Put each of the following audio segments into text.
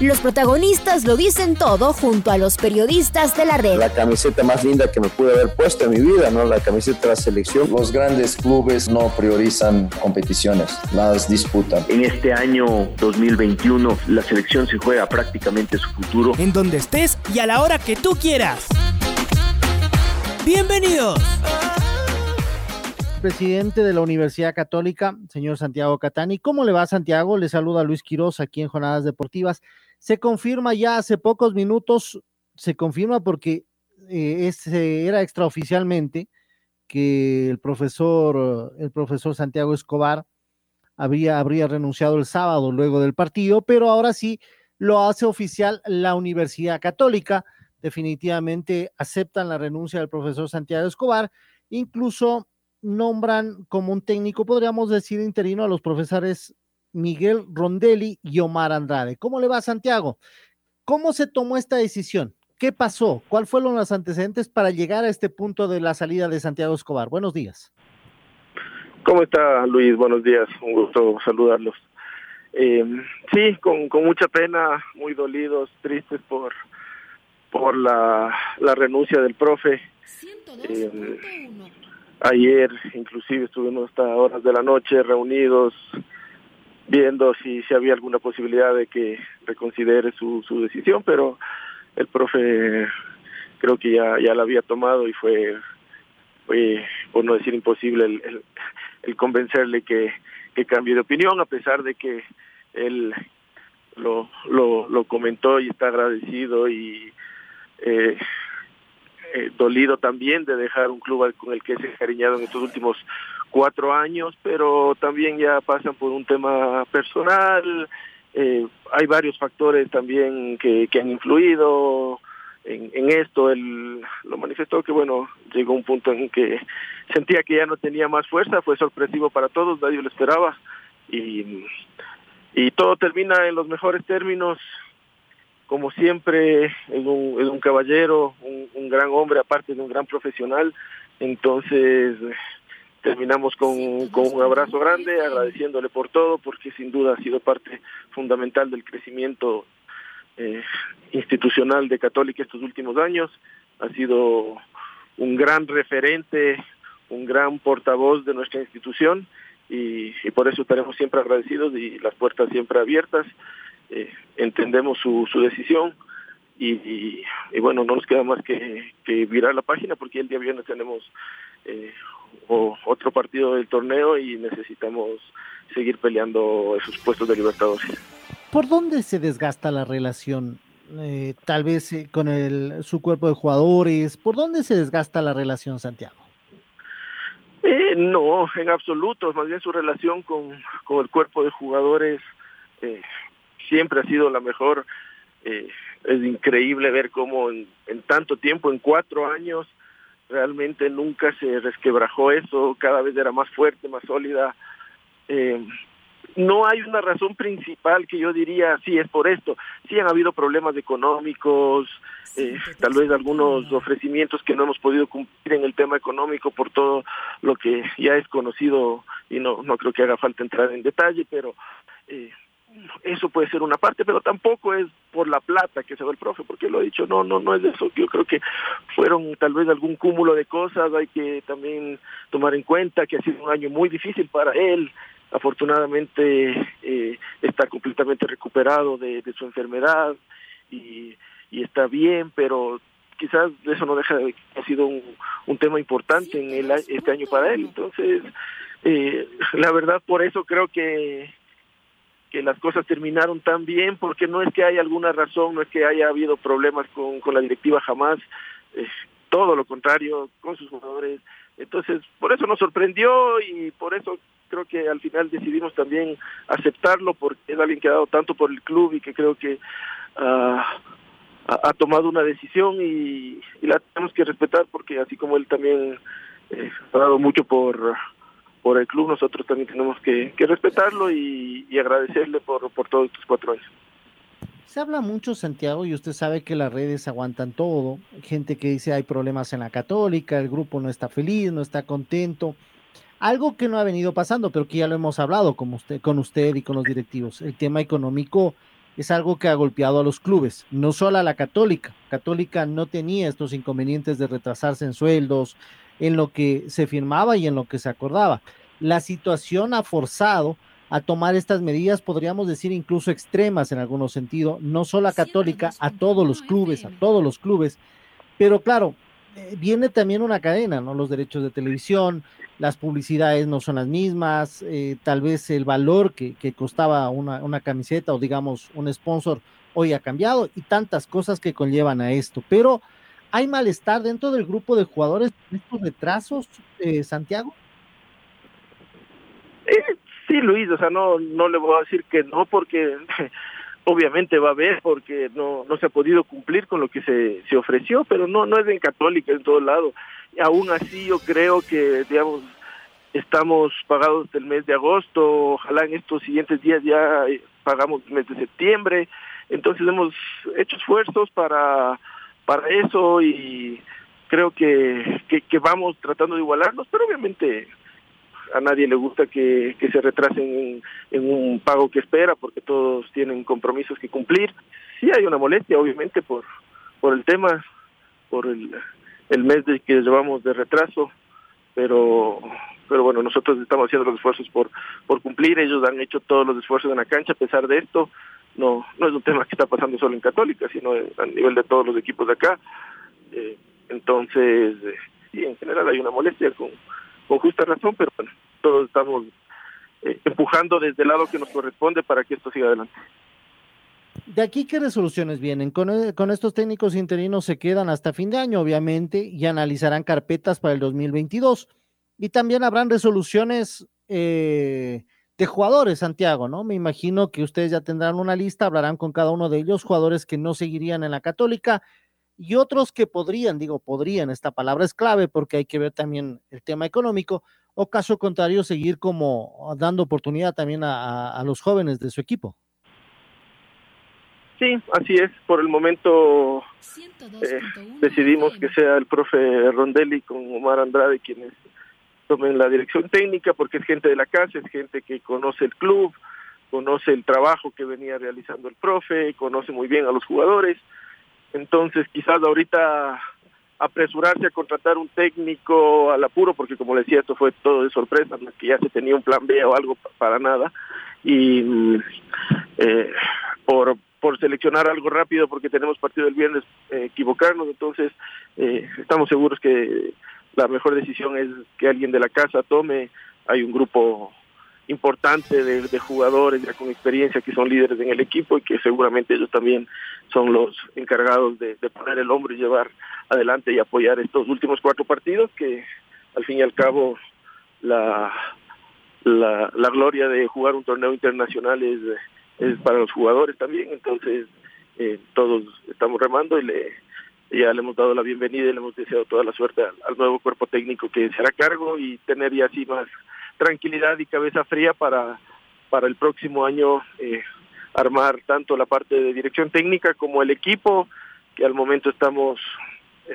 Los protagonistas lo dicen todo junto a los periodistas de la red. La camiseta más linda que me pude haber puesto en mi vida, ¿no? La camiseta de la selección. Los grandes clubes no priorizan competiciones, las disputan. En este año 2021 la selección se juega prácticamente su futuro. En donde estés y a la hora que tú quieras. Bienvenidos presidente de la Universidad Católica, señor Santiago Catani. ¿Cómo le va, Santiago? Le saluda Luis Quiroz aquí en Jornadas Deportivas. Se confirma ya hace pocos minutos, se confirma porque eh, era extraoficialmente que el profesor, el profesor Santiago Escobar habría, habría renunciado el sábado luego del partido, pero ahora sí lo hace oficial la Universidad Católica. Definitivamente aceptan la renuncia del profesor Santiago Escobar, incluso nombran como un técnico, podríamos decir, interino a los profesores Miguel Rondelli y Omar Andrade. ¿Cómo le va, Santiago? ¿Cómo se tomó esta decisión? ¿Qué pasó? ¿Cuáles fueron los antecedentes para llegar a este punto de la salida de Santiago Escobar? Buenos días. ¿Cómo está Luis? Buenos días, un gusto saludarlos. Eh, sí, con, mucha pena, muy dolidos, tristes por, por la, renuncia del profe. Eh, ayer inclusive estuvimos hasta horas de la noche reunidos viendo si, si había alguna posibilidad de que reconsidere su, su decisión, pero el profe creo que ya, ya la había tomado y fue, fue por no decir imposible, el, convencerle que, que cambie de opinión, a pesar de que él lo, lo, lo comentó y está agradecido y eh, eh, dolido también de dejar un club con el que se ha encariñado en estos últimos cuatro años, pero también ya pasan por un tema personal, eh, hay varios factores también que, que han influido en, en esto, él lo manifestó que bueno, llegó un punto en que sentía que ya no tenía más fuerza, fue sorpresivo para todos, nadie lo esperaba. Y, y todo termina en los mejores términos, como siempre, es un, es un caballero, un, un gran hombre, aparte de un gran profesional, entonces terminamos con, un abrazo grande, agradeciéndole por todo, porque sin duda ha sido parte fundamental del crecimiento eh, institucional de Católica estos últimos años. Ha sido un gran referente, un gran portavoz de nuestra institución y, por eso estaremos siempre agradecidos y las puertas siempre abiertas. Eh, entendemos su, su decisión y, y, bueno, no nos queda más que, que virar la página porque el día viernes tenemos eh, otro partido del torneo y necesitamos seguir peleando esos puestos de Libertadores. ¿Por dónde se desgasta la relación? Eh, tal vez eh, con el, su cuerpo de jugadores. ¿Por dónde se desgasta la relación, Santiago? Eh, no, en absoluto. Más bien su relación con, con el cuerpo de jugadores siempre ha sido la mejor. es increíble ver cómo en, en tanto tiempo, en cuatro años, realmente nunca se resquebrajó eso, cada vez era más fuerte, más sólida. Eh, no hay una razón principal que yo diría, sí, es por esto. Sí han habido problemas económicos, eh, tal vez algunos ofrecimientos que no hemos podido cumplir en el tema económico por todo lo que ya es conocido y no, no creo que haga falta entrar en detalle, pero eh, eso puede ser una parte, pero tampoco es por la plata que se va el profe, porque lo he dicho, no, no, no es de eso. Yo creo que fueron tal vez algún cúmulo de cosas, hay que también tomar en cuenta que ha sido un año muy difícil para él. Afortunadamente eh, está completamente recuperado de, su enfermedad y, y está bien, pero quizás eso no deja de que ha sido un, un tema importante en el, este año para él. Entonces, eh, la verdad, por eso creo que que las cosas terminaron tan bien, porque no es que haya alguna razón, no es que haya habido problemas con, con la directiva jamás, todo lo contrario, con sus jugadores. Entonces, por eso nos sorprendió y por eso creo que al final decidimos también aceptarlo, porque es alguien que ha tanto por el club y que creo que ah, ha, tomado una decisión y, y, la tenemos que respetar, porque así como él también eh, ha dado mucho por por el club, nosotros también tenemos que, respetarlo y, agradecerle por, por todos estos cuatro años. Se habla mucho, Santiago, y usted sabe que las redes aguantan todo. Gente que dice hay problemas en la católica, el grupo no está feliz, no está contento. Algo que no ha venido pasando, pero que ya lo hemos hablado con usted, con usted y con los directivos. El tema económico es algo que ha golpeado a los clubes, no solo a la católica. Católica no tenía estos inconvenientes de retrasarse en sueldos, en lo que se firmaba y en lo que se acordaba. La situación ha forzado a tomar estas medidas, podríamos decir incluso extremas en algunos sentidos, no solo a Católica, a todos los clubes, a todos los clubes. Pero claro, eh, viene también una cadena, ¿no? Los derechos de televisión, las publicidades no son las mismas, eh, tal vez el valor que, costaba una, una, camiseta o digamos un sponsor hoy ha cambiado y tantas cosas que conllevan a esto. Pero ¿Hay malestar dentro del grupo de jugadores con estos retrasos, eh, Santiago? Eh, sí, Luis, o sea, no, no le voy a decir que no, porque obviamente va a haber, porque no, no se ha podido cumplir con lo que se, se ofreció, pero no, no es en católica en todo lado. Y aún así yo creo que, digamos, estamos pagados del mes de agosto, ojalá en estos siguientes días ya eh, pagamos el mes de septiembre, entonces hemos hecho esfuerzos para para eso y creo que, que, vamos tratando de igualarnos, pero obviamente a nadie le gusta que, que se retrasen en, un pago que espera porque todos tienen compromisos que cumplir. Sí hay una molestia, obviamente, por, por el tema, por el, el mes de que llevamos de retraso, pero pero bueno, nosotros estamos haciendo los esfuerzos por, por cumplir, ellos han hecho todos los esfuerzos en la cancha a pesar de esto, no no es un tema que está pasando solo en Católica, sino a nivel de todos los equipos de acá. Eh, entonces, eh, sí, en general hay una molestia con, justa razón, pero bueno, todos estamos eh, empujando desde el lado que nos corresponde para que esto siga adelante. ¿De aquí qué resoluciones vienen? Con, con, estos técnicos interinos se quedan hasta fin de año, obviamente, y analizarán carpetas para el 2022. Y también habrán resoluciones eh, de jugadores, Santiago, ¿no? Me imagino que ustedes ya tendrán una lista, hablarán con cada uno de ellos, jugadores que no seguirían en la católica y otros que podrían, digo, podrían, esta palabra es clave porque hay que ver también el tema económico, o caso contrario, seguir como dando oportunidad también a, los jóvenes de su equipo. Sí, así es. Por el momento eh, decidimos que sea el profe Rondelli con Omar Andrade quienes tomen la dirección técnica porque es gente de la casa, es gente que conoce el club, conoce el trabajo que venía realizando el profe, conoce muy bien a los jugadores. Entonces quizás ahorita apresurarse a contratar un técnico al apuro, porque como le decía, esto fue todo de sorpresa, no que ya se tenía un plan B o algo para nada, y mm, eh, por, por seleccionar algo rápido, porque tenemos partido el viernes, eh, equivocarnos, entonces eh, estamos seguros que la mejor decisión es que alguien de la casa tome. Hay un grupo importante de, jugadores ya con experiencia que son líderes en el equipo y que seguramente ellos también son los encargados de, poner el hombro y llevar adelante y apoyar estos últimos cuatro partidos que al fin y al cabo la, la, gloria de jugar un torneo internacional es, es para los jugadores también, entonces eh, todos estamos remando y le ya le hemos dado la bienvenida y le hemos deseado toda la suerte al, nuevo cuerpo técnico que será cargo y tener ya así más tranquilidad y cabeza fría para, para el próximo año eh, armar tanto la parte de dirección técnica como el equipo, que al momento estamos eh,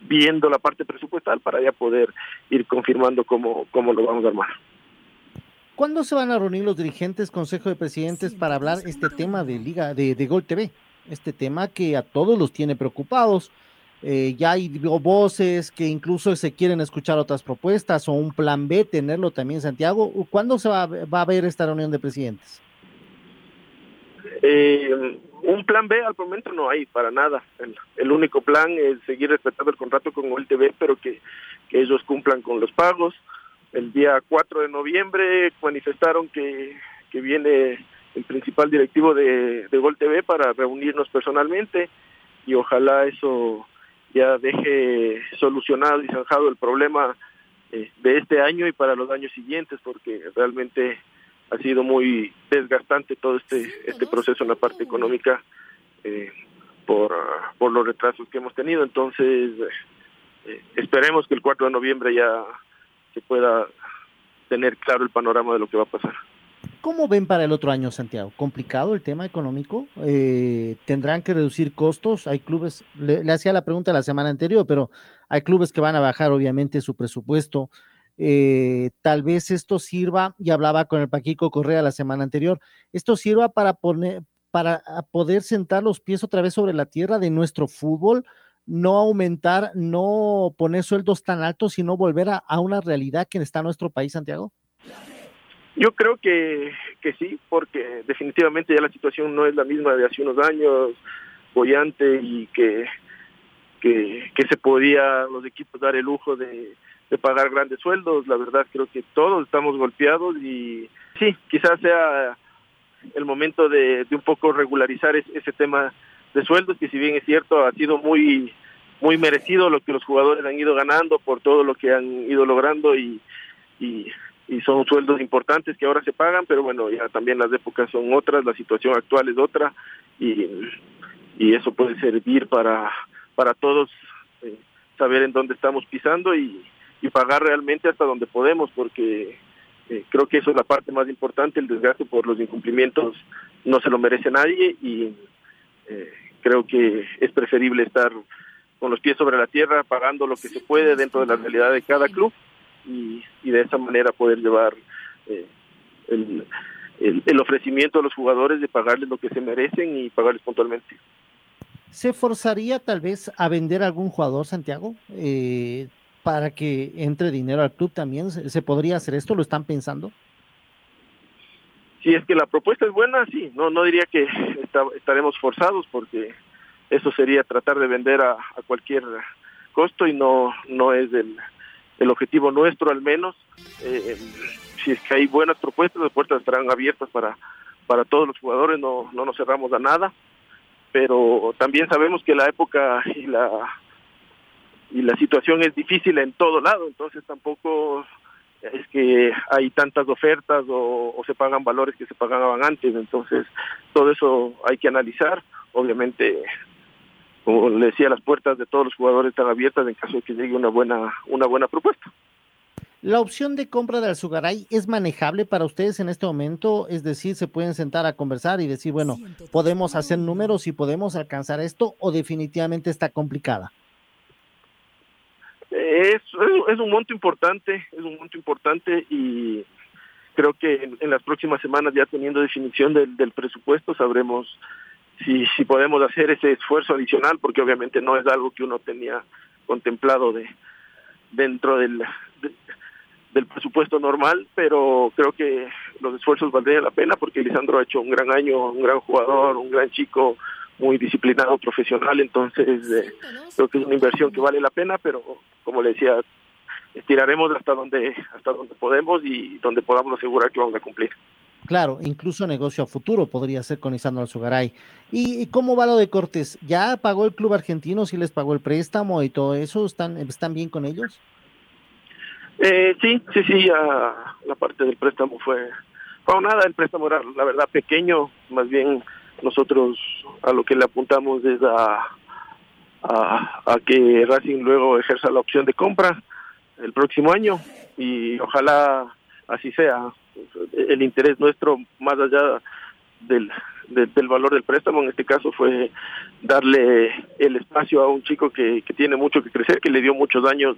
viendo la parte presupuestal para ya poder ir confirmando cómo, cómo lo vamos a armar. ¿Cuándo se van a reunir los dirigentes, Consejo de Presidentes, para hablar este tema de Liga de, de Gol TV? Este tema que a todos los tiene preocupados. Eh, ya hay voces que incluso se quieren escuchar otras propuestas o un plan B, tenerlo también, Santiago. ¿Cuándo se va, a ver esta reunión de presidentes? Eh, un plan B al momento no hay para nada. El, único plan es seguir respetando el contrato con el TV, pero que, ellos cumplan con los pagos. El día 4 de noviembre manifestaron que, que viene el principal directivo de, de Gol TV para reunirnos personalmente y ojalá eso ya deje solucionado y zanjado el problema eh, de este año y para los años siguientes porque realmente ha sido muy desgastante todo este este proceso en la parte económica eh, por, por los retrasos que hemos tenido. Entonces eh, esperemos que el 4 de noviembre ya se pueda tener claro el panorama de lo que va a pasar. ¿Cómo ven para el otro año, Santiago? ¿Complicado el tema económico? Eh, ¿Tendrán que reducir costos? Hay clubes, le, hacía la pregunta la semana anterior, pero hay clubes que van a bajar obviamente su presupuesto. Eh, tal vez esto sirva, y hablaba con el Paquico Correa la semana anterior, esto sirva para, poner, para poder sentar los pies otra vez sobre la tierra de nuestro fútbol, no aumentar, no poner sueldos tan altos, sino volver a, a una realidad que está en nuestro país, Santiago. Yo creo que, que sí, porque definitivamente ya la situación no es la misma de hace unos años, bollante y que, que, se podía los equipos dar el lujo de, de pagar grandes sueldos. La verdad creo que todos estamos golpeados y sí, quizás sea el momento de, de un poco regularizar ese, tema de sueldos, que si bien es cierto, ha sido muy muy merecido lo que los jugadores han ido ganando por todo lo que han ido logrando y, y, y son sueldos importantes que ahora se pagan, pero bueno, ya también las épocas son otras, la situación actual es otra y, y eso puede servir para, para todos eh, saber en dónde estamos pisando y, pagar realmente hasta donde podemos, porque eh, creo que eso es la parte más importante, el desgaste por los incumplimientos no se lo merece nadie y eh, creo que es preferible estar con los pies sobre la tierra, pagando lo que se puede dentro de la realidad de cada club y, y de esa manera poder llevar eh, el, el, el ofrecimiento a los jugadores de pagarles lo que se merecen y pagarles puntualmente. ¿Se forzaría tal vez a vender a algún jugador, Santiago? Eh, para que entre dinero al club también? ¿Se, ¿Se, podría hacer esto? ¿Lo están pensando? Si es que la propuesta es buena, sí. No, no diría que está, estaremos forzados porque eso sería tratar de vender a, a cualquier costo y no, no es el, el objetivo nuestro al menos. Eh, si es que hay buenas propuestas, las puertas estarán abiertas para, para todos los jugadores, no, no nos cerramos a nada, pero también sabemos que la época y la y la situación es difícil en todo lado, entonces tampoco es que hay tantas ofertas o, se pagan valores que se pagaban antes, entonces todo eso hay que analizar, obviamente como le decía las puertas de todos los jugadores están abiertas en caso de que llegue una buena una buena propuesta. La opción de compra de Alzugaray es manejable para ustedes en este momento, es decir, se pueden sentar a conversar y decir, bueno, podemos hacer números y podemos alcanzar esto o definitivamente está complicada. Es, es un monto importante, es un monto importante y creo que en, en las próximas semanas ya teniendo definición del, del presupuesto sabremos si, si podemos hacer ese esfuerzo adicional porque obviamente no es algo que uno tenía contemplado de dentro del, de, del presupuesto normal, pero creo que los esfuerzos valdrían la pena porque Lisandro ha hecho un gran año, un gran jugador, un gran chico, muy disciplinado, profesional, entonces eh, creo que es una inversión que vale la pena, pero como le decía, estiraremos hasta donde hasta donde podemos y donde podamos asegurar que vamos a cumplir. Claro, incluso negocio a futuro podría ser con Isandro Alzugaray. ¿Y, ¿Y cómo va lo de Cortés? ¿Ya pagó el club argentino, si les pagó el préstamo y todo eso? ¿Están, están bien con ellos? Eh, sí, sí, sí, a, la parte del préstamo fue, fue nada, el préstamo era la verdad pequeño, más bien nosotros a lo que le apuntamos es a, a que Racing luego ejerza la opción de compra el próximo año y ojalá así sea. El interés nuestro, más allá del, de, del valor del préstamo, en este caso fue darle el espacio a un chico que, que tiene mucho que crecer, que le dio muchos años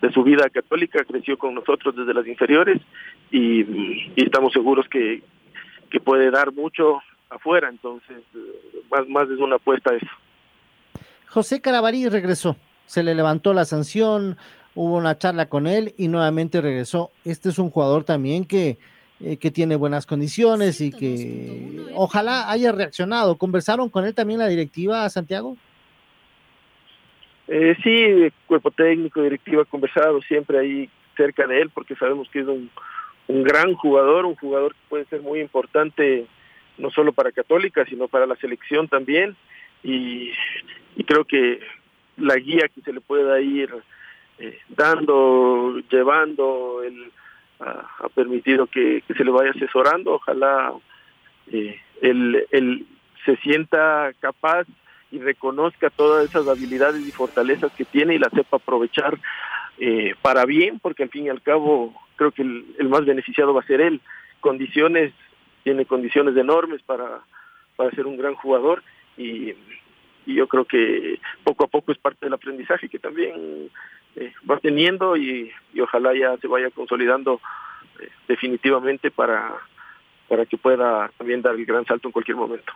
de su vida católica, creció con nosotros desde las inferiores y, estamos seguros que, que puede dar mucho afuera, entonces más, más es una apuesta eso. José Carabalí regresó, se le levantó la sanción, hubo una charla con él y nuevamente regresó. Este es un jugador también que, eh, que tiene buenas condiciones y que ojalá haya reaccionado. ¿Conversaron con él también la directiva, Santiago? Eh, sí, cuerpo técnico, directiva, conversado siempre ahí cerca de él porque sabemos que es un, un gran jugador, un jugador que puede ser muy importante no solo para Católica, sino para la selección también. Y, y creo que la guía que se le pueda ir eh, dando, llevando, el, ha permitido que, que, se le vaya asesorando. Ojalá eh, él, él se sienta capaz y reconozca todas esas habilidades y fortalezas que tiene y las sepa aprovechar eh, para bien, porque al fin y al cabo creo que el, el, más beneficiado va a ser él. Condiciones, tiene condiciones enormes para, para ser un gran jugador y, y yo creo que poco a poco es parte del aprendizaje que también eh, va teniendo y, ojalá ya se vaya consolidando eh, definitivamente para, para que pueda también dar el gran salto en cualquier momento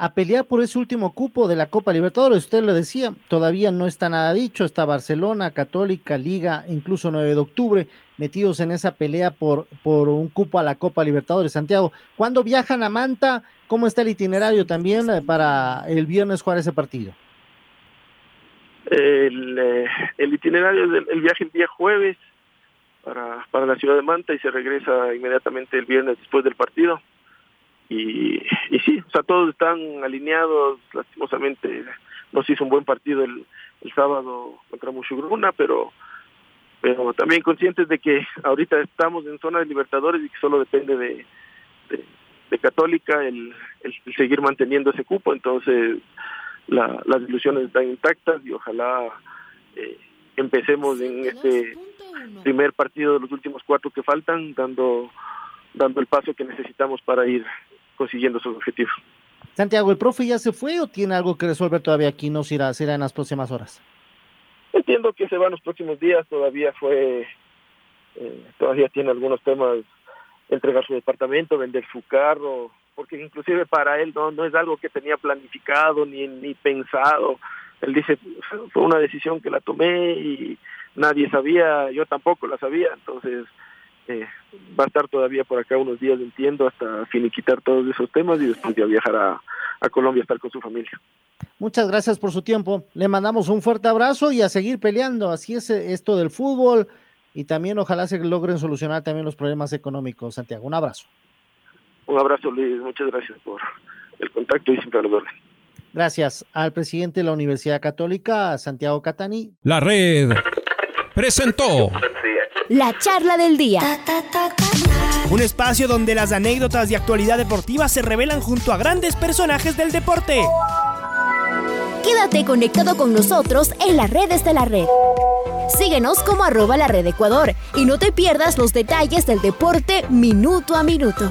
a pelear por ese último cupo de la Copa Libertadores. Usted lo decía, todavía no está nada dicho, está Barcelona, Católica, Liga, incluso 9 de octubre, metidos en esa pelea por, por un cupo a la Copa Libertadores. Santiago, ¿cuándo viajan a Manta? ¿Cómo está el itinerario también eh, para el viernes jugar ese partido? El, eh, el itinerario es el, viaje el día jueves para, para la ciudad de Manta y se regresa inmediatamente el viernes después del partido. Y, y sí, o sea, todos están alineados, lastimosamente no se hizo un buen partido el, el sábado contra Mushugruna, pero pero también conscientes de que ahorita estamos en zona de Libertadores y que solo depende de, de, de Católica el, el, seguir manteniendo ese cupo, entonces la, las ilusiones están intactas y ojalá eh, empecemos en este primer partido de los últimos cuatro que faltan, dando dando el paso que necesitamos para ir consiguiendo sus objetivos. Santiago, ¿el profe ya se fue o tiene algo que resolver todavía aquí? ¿No se irá, será en las próximas horas? Entiendo que se va en los próximos días, todavía fue, eh, todavía tiene algunos temas, entregar su departamento, vender su carro, porque inclusive para él no, es algo que tenía planificado ni, ni pensado. Él dice, fue una decisión que la tomé y nadie sabía, yo tampoco la sabía, entonces eh, va a estar todavía por acá unos días, entiendo, hasta finiquitar todos esos temas y después ya viajar a, a Colombia a estar con su familia. Muchas gracias por su tiempo. Le mandamos un fuerte abrazo y a seguir peleando. Así es eh, esto del fútbol y también ojalá se logren solucionar también los problemas económicos. Santiago, un abrazo. Un abrazo, Luis. Muchas gracias por el contacto y siempre a los. Gracias al presidente de la Universidad Católica, Santiago Catani. La red presentó la charla del día. Un espacio donde las anécdotas de actualidad deportiva se revelan junto a grandes personajes del deporte. Quédate conectado con nosotros en las redes de la red. Síguenos como arroba la red Ecuador y no te pierdas los detalles del deporte minuto a minuto.